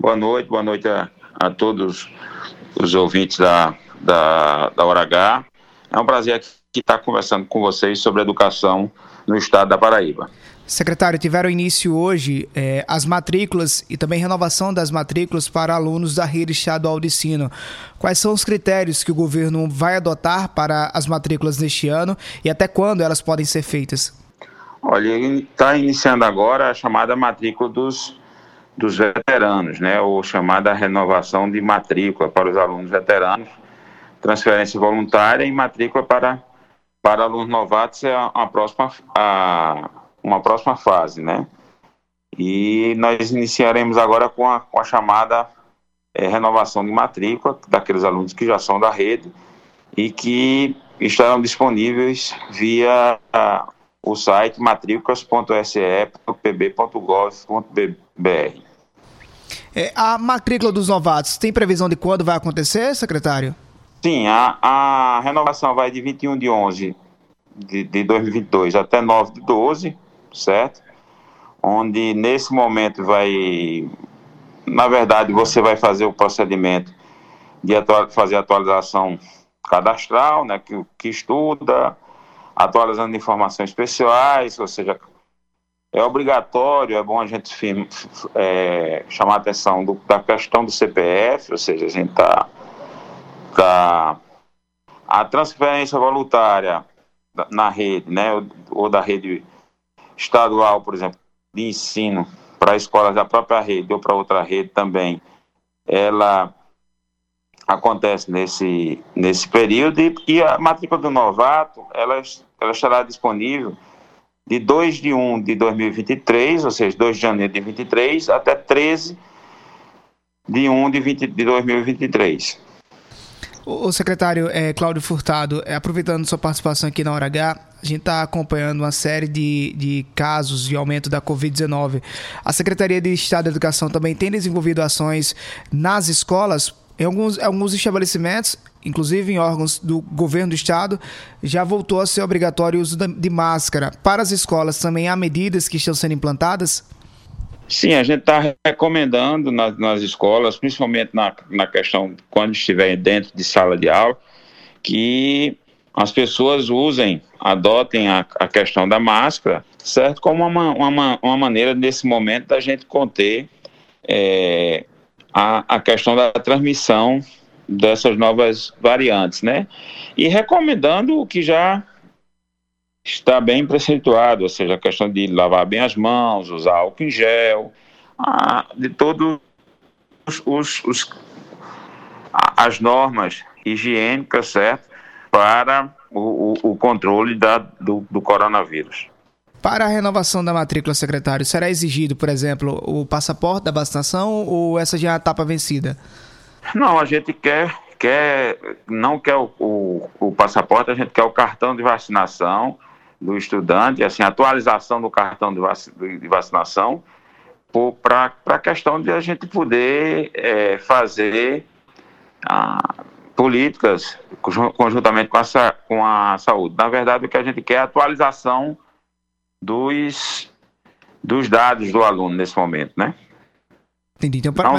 Boa noite, boa noite a, a todos os ouvintes da, da, da Hora H. É um prazer aqui estar conversando com vocês sobre educação no estado da Paraíba. Secretário, tiveram início hoje eh, as matrículas e também renovação das matrículas para alunos da rede estadual de ensino. Quais são os critérios que o governo vai adotar para as matrículas neste ano e até quando elas podem ser feitas? Olha, está iniciando agora a chamada matrícula dos, dos veteranos, né? ou chamada renovação de matrícula para os alunos veteranos, transferência voluntária e matrícula para, para alunos novatos é a, a próxima. A, uma próxima fase, né? E nós iniciaremos agora com a, com a chamada é, renovação de matrícula daqueles alunos que já são da rede e que estarão disponíveis via o site matrículas.se.pb.gov.br. É, a matrícula dos novatos tem previsão de quando vai acontecer, secretário? Sim, a, a renovação vai de 21 de 11 de, de 2022 até 9 de 12 certo? Onde nesse momento vai, na verdade, você vai fazer o procedimento de atual, fazer atualização cadastral, né, que, que estuda, atualizando informações especiais, ou seja, é obrigatório, é bom a gente é, chamar a atenção do, da questão do CPF, ou seja, a gente está. Tá, a transferência voluntária na rede, né, ou, da rede estadual, por exemplo, de ensino para escolas da própria rede ou para outra rede também, ela acontece nesse, nesse período e, e, a matrícula do novato, ela, ela estará disponível de 2 de 1 de 2023, ou seja, 2 de janeiro de 2023, até 13 de 1 de, 20, de 2023. O secretário é, Cláudio Furtado, é, aproveitando sua participação aqui na Hora H, a gente está acompanhando uma série de, de casos de aumento da Covid-19. A Secretaria de Estado da Educação também tem desenvolvido ações nas escolas, em alguns, alguns estabelecimentos, inclusive em órgãos do governo do estado, já voltou a ser obrigatório o uso de máscara. Para as escolas também há medidas que estão sendo implantadas? Sim, a gente está recomendando nas, nas, escolas, principalmente na, na questão quando estiver dentro de sala de aula, que as pessoas usem, adotem a, a questão da máscara, certo? Como uma, uma, uma maneira, nesse momento, da gente conter é, a, a questão da transmissão dessas novas variantes, né? E recomendando o que já está bem preceptuado, ou seja, a questão de lavar bem as mãos, usar álcool em gel, de todos os, os, os, as normas higiênicas, certo? Para o, o, o controle da, do, do coronavírus. Para a renovação da matrícula, secretário, será exigido, por exemplo, o passaporte da vacinação ou essa já é a etapa vencida? Não, a gente quer, quer não quer o, o, o passaporte, a gente quer o cartão de vacinação do estudante, assim, atualização do cartão de, vac, de vacinação, para a questão de a gente poder é, fazer ah, políticas conjuntamente com a, com a saúde. Na verdade, o que a gente quer é a atualização dos, dos dados do aluno nesse momento, né? Entendi. Então, para... Não,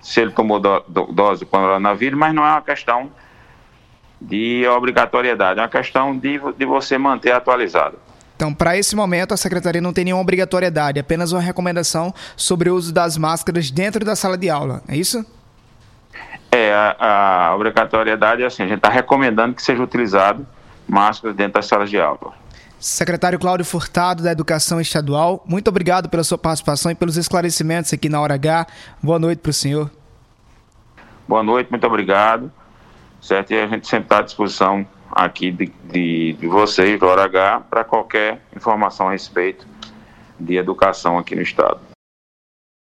se ele tomou do, do, dose do coronavírus, mas não é uma questão de obrigatoriedade, é uma questão de, de você manter atualizado. Então, para esse momento, a secretaria não tem nenhuma obrigatoriedade, apenas uma recomendação sobre o uso das máscaras dentro da sala de aula, é isso? É, a, a obrigatoriedade é assim, a gente está recomendando que seja utilizado máscaras dentro das salas de aula. Secretário Cláudio Furtado, da Educação Estadual, muito obrigado pela sua participação e pelos esclarecimentos aqui na Hora H. Boa noite para o senhor. Boa noite, muito obrigado certo? E a gente sempre está à disposição aqui de, de, de vocês, do Hora H, para qualquer informação a respeito de educação aqui no Estado.